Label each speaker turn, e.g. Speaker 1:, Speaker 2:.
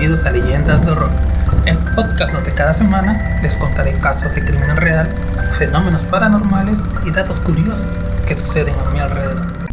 Speaker 1: bienvenidos a Leyendas de Horror, el podcast donde cada semana les contaré casos de crimen real, fenómenos paranormales y datos curiosos que suceden a mi alrededor.